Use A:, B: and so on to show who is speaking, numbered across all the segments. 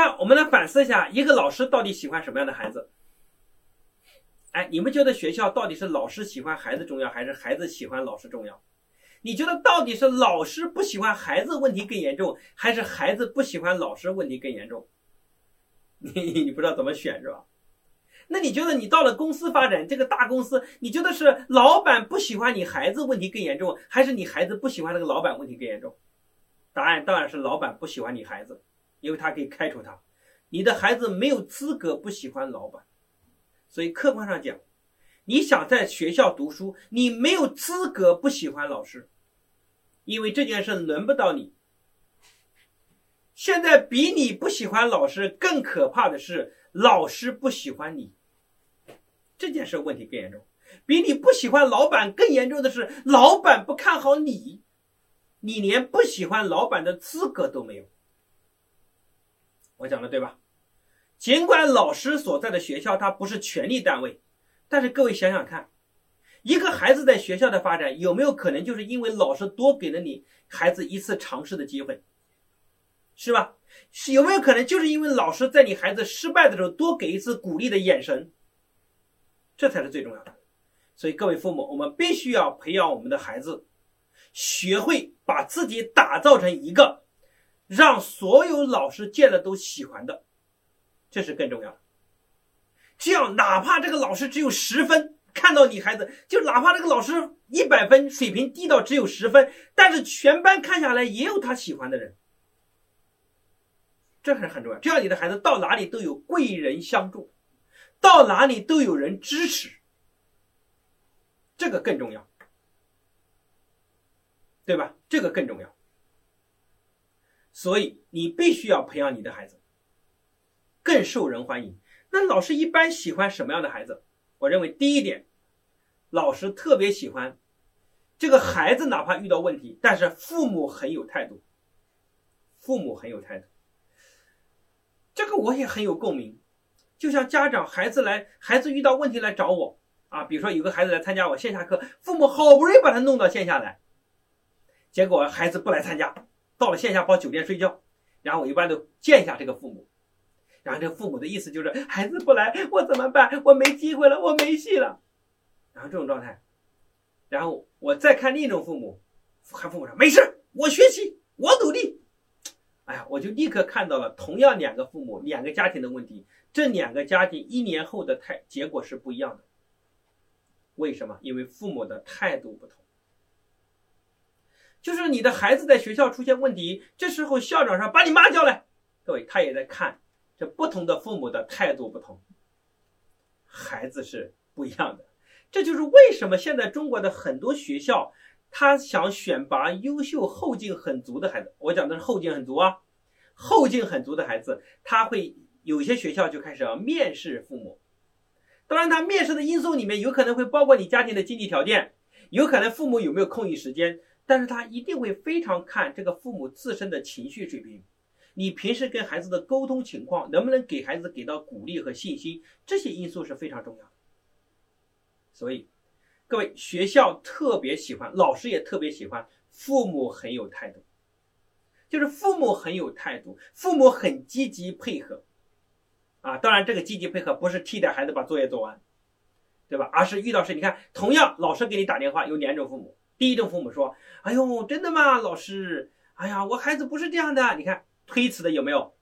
A: 那我们来反思一下，一个老师到底喜欢什么样的孩子？哎，你们觉得学校到底是老师喜欢孩子重要，还是孩子喜欢老师重要？你觉得到底是老师不喜欢孩子问题更严重，还是孩子不喜欢老师问题更严重？你 你不知道怎么选是吧？那你觉得你到了公司发展这个大公司，你觉得是老板不喜欢你孩子问题更严重，还是你孩子不喜欢那个老板问题更严重？答案当然是老板不喜欢你孩子。因为他可以开除他，你的孩子没有资格不喜欢老板，所以客观上讲，你想在学校读书，你没有资格不喜欢老师，因为这件事轮不到你。现在比你不喜欢老师更可怕的是，老师不喜欢你，这件事问题更严重。比你不喜欢老板更严重的是，老板不看好你，你连不喜欢老板的资格都没有。我讲的对吧？尽管老师所在的学校它不是权力单位，但是各位想想看，一个孩子在学校的发展有没有可能就是因为老师多给了你孩子一次尝试的机会，是吧？是有没有可能就是因为老师在你孩子失败的时候多给一次鼓励的眼神？这才是最重要的。所以各位父母，我们必须要培养我们的孩子，学会把自己打造成一个。让所有老师见了都喜欢的，这是更重要的。这样，哪怕这个老师只有十分，看到你孩子，就哪怕这个老师一百分，水平低到只有十分，但是全班看下来也有他喜欢的人，这还是很重要。这样，你的孩子到哪里都有贵人相助，到哪里都有人支持，这个更重要，对吧？这个更重要。所以你必须要培养你的孩子更受人欢迎。那老师一般喜欢什么样的孩子？我认为第一点，老师特别喜欢这个孩子，哪怕遇到问题，但是父母很有态度。父母很有态度，这个我也很有共鸣。就像家长，孩子来，孩子遇到问题来找我啊，比如说有个孩子来参加我线下课，父母好不容易把他弄到线下来，结果孩子不来参加。到了线下跑酒店睡觉，然后我一般都见一下这个父母，然后这父母的意思就是孩子不来我怎么办？我没机会了，我没戏了。然后这种状态，然后我再看另一种父母，看父母说没事，我学习，我努力。哎呀，我就立刻看到了同样两个父母两个家庭的问题，这两个家庭一年后的态结果是不一样的。为什么？因为父母的态度不同。就是你的孩子在学校出现问题，这时候校长说把你妈叫来，各位他也在看，这不同的父母的态度不同，孩子是不一样的。这就是为什么现在中国的很多学校，他想选拔优秀、后劲很足的孩子。我讲的是后劲很足啊，后劲很足的孩子，他会有些学校就开始要面试父母。当然，他面试的因素里面有可能会包括你家庭的经济条件，有可能父母有没有空余时间。但是他一定会非常看这个父母自身的情绪水平，你平时跟孩子的沟通情况，能不能给孩子给到鼓励和信心，这些因素是非常重要的。所以，各位学校特别喜欢，老师也特别喜欢，父母很有态度，就是父母很有态度，父母很积极配合，啊，当然这个积极配合不是替代孩子把作业做完，对吧？而是遇到事，你看，同样老师给你打电话，有两种父母。第一种父母说：“哎呦，真的吗，老师？哎呀，我孩子不是这样的。你看，推辞的有没有？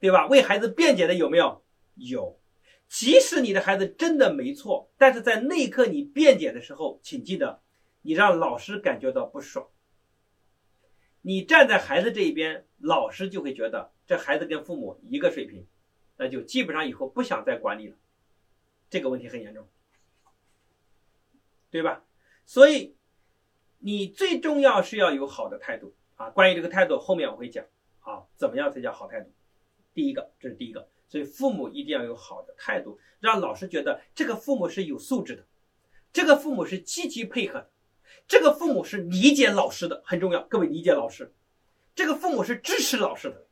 A: 对吧？为孩子辩解的有没有？有。即使你的孩子真的没错，但是在那一刻你辩解的时候，请记得，你让老师感觉到不爽。你站在孩子这一边，老师就会觉得这孩子跟父母一个水平，那就基本上以后不想再管你了。这个问题很严重，对吧？所以。”你最重要是要有好的态度啊！关于这个态度，后面我会讲啊，怎么样才叫好态度？第一个，这是第一个，所以父母一定要有好的态度，让老师觉得这个父母是有素质的，这个父母是积极配合的，这个父母是理解老师的，很重要。各位理解老师，这个父母是支持老师的，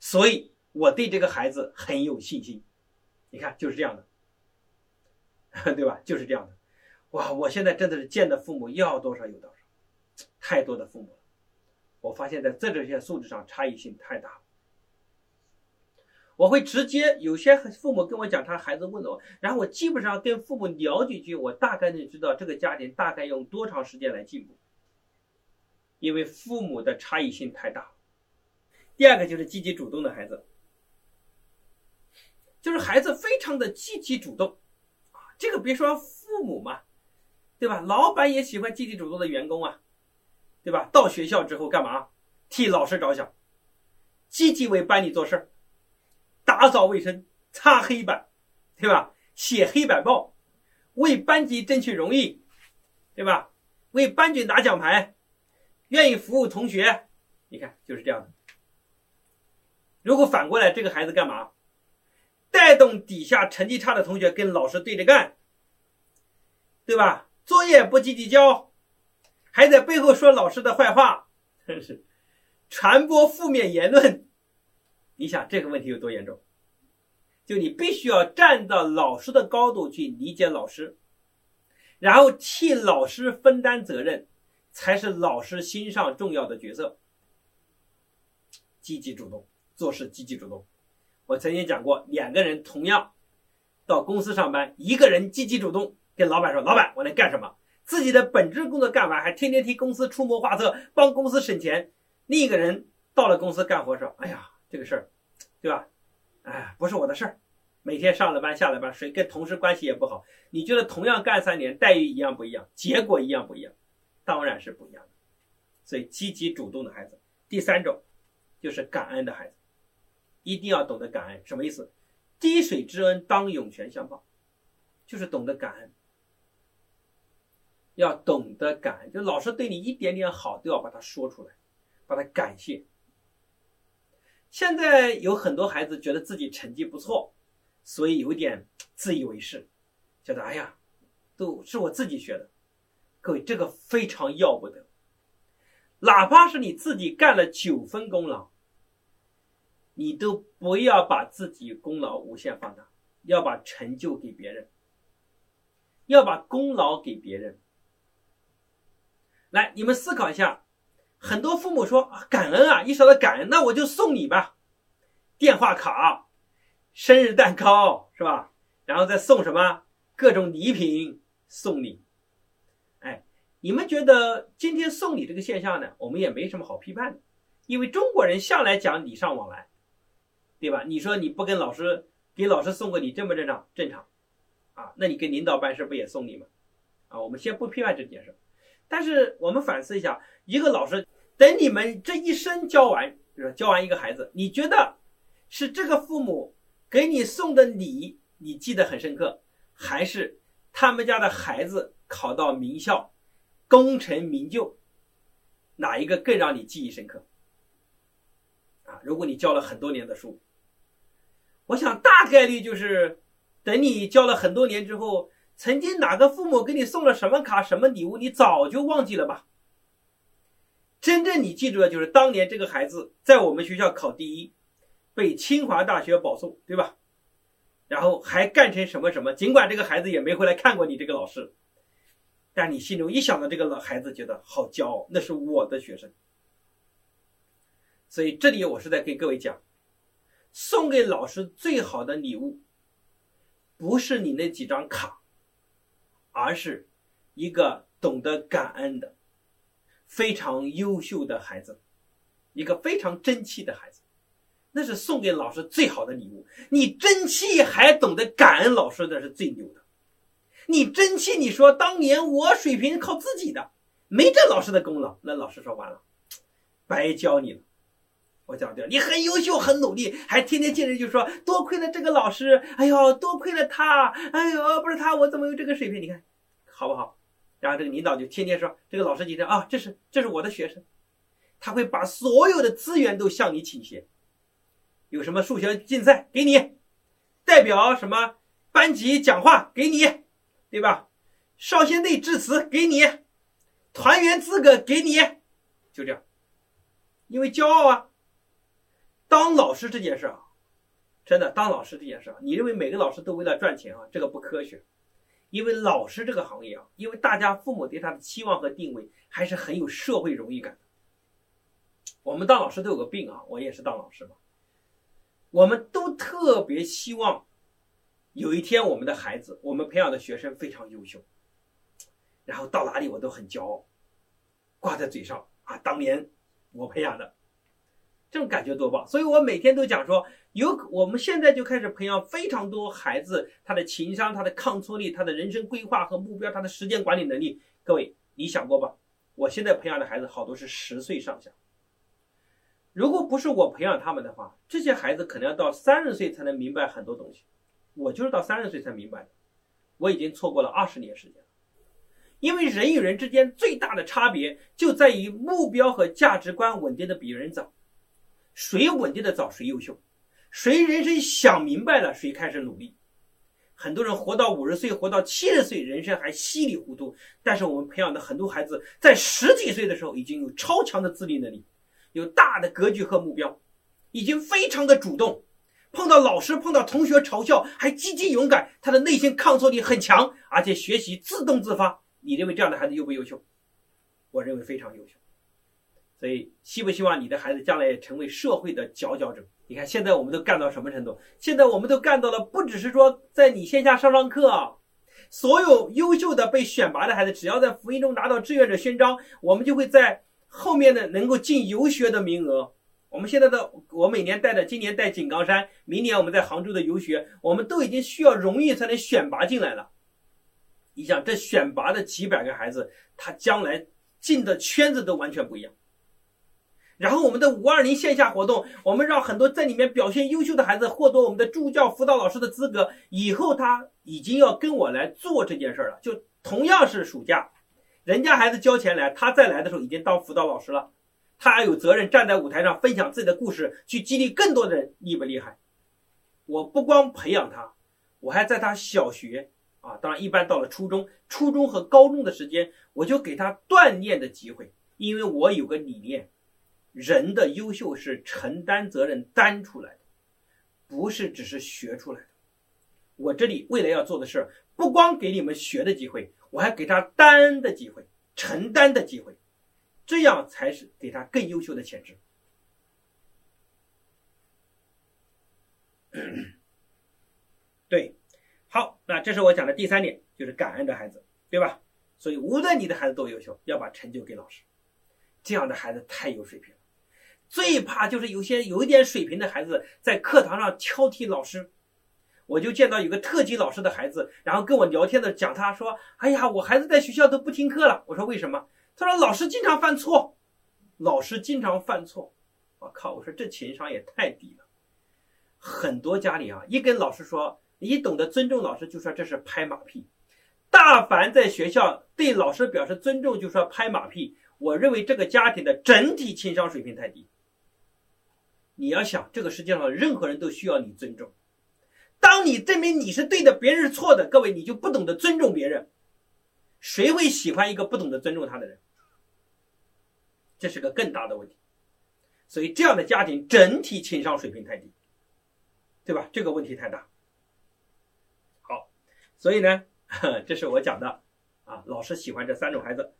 A: 所以我对这个孩子很有信心。你看，就是这样的，对吧？就是这样的。哇！我现在真的是见的父母要多少有多少，太多的父母了。我发现在这这些素质上差异性太大了。我会直接有些父母跟我讲，他孩子问我，然后我基本上跟父母聊几句，我大概就知道这个家庭大概用多长时间来进步，因为父母的差异性太大。第二个就是积极主动的孩子，就是孩子非常的积极主动，啊，这个别说父母嘛，对吧？老板也喜欢积极主动的员工啊，对吧？到学校之后干嘛？替老师着想，积极为班里做事儿。打扫卫生、擦黑板，对吧？写黑板报，为班级争取荣誉，对吧？为班级拿奖牌，愿意服务同学，你看就是这样的。如果反过来，这个孩子干嘛？带动底下成绩差的同学跟老师对着干，对吧？作业不积极交，还在背后说老师的坏话，真 是传播负面言论。你想这个问题有多严重？就你必须要站到老师的高度去理解老师，然后替老师分担责任，才是老师心上重要的角色。积极主动做事，积极主动。我曾经讲过，两个人同样到公司上班，一个人积极主动跟老板说：“老板，我能干什么？”自己的本职工作干完，还天天替公司出谋划策，帮公司省钱。另一个人到了公司干活说：“哎呀，这个事儿。”对吧？哎，不是我的事儿。每天上了班下了班，谁跟同事关系也不好。你觉得同样干三年，待遇一样不一样，结果一样不一样？当然是不一样的。所以积极主动的孩子，第三种就是感恩的孩子，一定要懂得感恩。什么意思？滴水之恩当涌泉相报，就是懂得感恩，要懂得感恩。就老师对你一点点好，都要把它说出来，把它感谢。现在有很多孩子觉得自己成绩不错，所以有点自以为是，觉得哎呀，都是我自己学的。各位，这个非常要不得。哪怕是你自己干了九分功劳，你都不要把自己功劳无限放大，要把成就给别人，要把功劳给别人。来，你们思考一下。很多父母说感恩啊，一说到感恩，那我就送你吧，电话卡、生日蛋糕是吧？然后再送什么各种礼品送你。哎，你们觉得今天送礼这个现象呢？我们也没什么好批判的，因为中国人向来讲礼尚往来，对吧？你说你不跟老师给老师送个礼正不正常？正常啊，那你跟领导办事不也送礼吗？啊，我们先不批判这件事，但是我们反思一下，一个老师。等你们这一生教完，教完一个孩子，你觉得是这个父母给你送的礼，你记得很深刻，还是他们家的孩子考到名校，功成名就，哪一个更让你记忆深刻？啊，如果你教了很多年的书，我想大概率就是等你教了很多年之后，曾经哪个父母给你送了什么卡、什么礼物，你早就忘记了吧？真正你记住的就是当年这个孩子在我们学校考第一，被清华大学保送，对吧？然后还干成什么什么？尽管这个孩子也没回来看过你这个老师，但你心中一想到这个老孩子，觉得好骄傲，那是我的学生。所以这里我是在给各位讲，送给老师最好的礼物，不是你那几张卡，而是一个懂得感恩的。非常优秀的孩子，一个非常争气的孩子，那是送给老师最好的礼物。你争气还懂得感恩老师，那是最牛的。你争气，你说当年我水平靠自己的，没这老师的功劳，那老师说完了，白教你了。我讲的，你很优秀，很努力，还天天见人就说多亏了这个老师，哎呦，多亏了他，哎呦，不是他，我怎么有这个水平？你看，好不好？然后这个领导就天天说，这个老师今天啊，这是这是我的学生，他会把所有的资源都向你倾斜。有什么数学竞赛给你，代表什么班级讲话给你，对吧？少先队致辞给你，团员资格给你，就这样，因为骄傲啊。当老师这件事啊，真的当老师这件事啊，你认为每个老师都为了赚钱啊？这个不科学。因为老师这个行业啊，因为大家父母对他的期望和定位还是很有社会荣誉感的。我们当老师都有个病啊，我也是当老师嘛。我们都特别希望有一天我们的孩子，我们培养的学生非常优秀，然后到哪里我都很骄傲，挂在嘴上啊，当年我培养的，这种感觉多棒！所以我每天都讲说，有我们现在就开始培养非常多孩子，他的情商、他的抗挫力、他的人生规划和目标、他的时间管理能力。各位，你想过吧？我现在培养的孩子好多是十岁上下。如果不是我培养他们的话，这些孩子可能要到三十岁才能明白很多东西。我就是到三十岁才明白的，我已经错过了二十年时间。因为人与人之间最大的差别就在于目标和价值观稳定的比人早，谁稳定的早谁优秀，谁人生想明白了谁开始努力。很多人活到五十岁，活到七十岁，人生还稀里糊涂。但是我们培养的很多孩子在十几岁的时候已经有超强的自立能力。有大的格局和目标，已经非常的主动，碰到老师、碰到同学嘲笑还积极勇敢，他的内心抗挫力很强，而且学习自动自发。你认为这样的孩子优不优秀？我认为非常优秀。所以，希不希望你的孩子将来也成为社会的佼佼者？你看，现在我们都干到什么程度？现在我们都干到了，不只是说在你线下上上课，所有优秀的被选拔的孩子，只要在福音中拿到志愿者勋章，我们就会在。后面的能够进游学的名额，我们现在的我每年带的，今年带井冈山，明年我们在杭州的游学，我们都已经需要荣誉才能选拔进来了。你想，这选拔的几百个孩子，他将来进的圈子都完全不一样。然后我们的五二零线下活动，我们让很多在里面表现优秀的孩子获得我们的助教辅导老师的资格，以后他已经要跟我来做这件事了，就同样是暑假。人家孩子交钱来，他再来的时候已经当辅导老师了，他还有责任站在舞台上分享自己的故事，去激励更多的人，厉不厉害？我不光培养他，我还在他小学啊，当然一般到了初中、初中和高中的时间，我就给他锻炼的机会，因为我有个理念，人的优秀是承担责任担出来的，不是只是学出来的。我这里未来要做的事，不光给你们学的机会。我还给他担的机会，承担的机会，这样才是给他更优秀的潜质。对，好，那这是我讲的第三点，就是感恩的孩子，对吧？所以无论你的孩子多优秀，要把成就给老师，这样的孩子太有水平了。最怕就是有些有一点水平的孩子在课堂上挑剔老师。我就见到有个特级老师的孩子，然后跟我聊天的讲，他说：“哎呀，我孩子在学校都不听课了。”我说：“为什么？”他说：“老师经常犯错，老师经常犯错。”我靠！我说这情商也太低了。很多家里啊，一跟老师说你懂得尊重老师，就说这是拍马屁。大凡在学校对老师表示尊重，就说拍马屁。我认为这个家庭的整体情商水平太低。你要想，这个世界上任何人都需要你尊重。当你证明你是对的，别人是错的，各位你就不懂得尊重别人。谁会喜欢一个不懂得尊重他的人？这是个更大的问题。所以这样的家庭整体情商水平太低，对吧？这个问题太大。好，所以呢，这是我讲的啊。老师喜欢这三种孩子。